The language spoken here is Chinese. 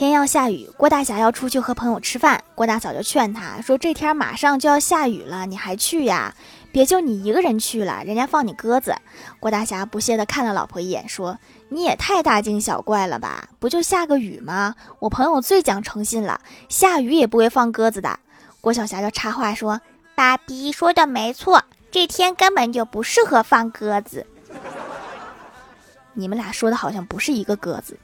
天要下雨，郭大侠要出去和朋友吃饭。郭大嫂就劝他说：“这天马上就要下雨了，你还去呀？别就你一个人去了，人家放你鸽子。”郭大侠不屑地看了老婆一眼，说：“你也太大惊小怪了吧？不就下个雨吗？我朋友最讲诚信了，下雨也不会放鸽子的。”郭小霞就插话说：“爸比说的没错，这天根本就不适合放鸽子。你们俩说的好像不是一个鸽子。”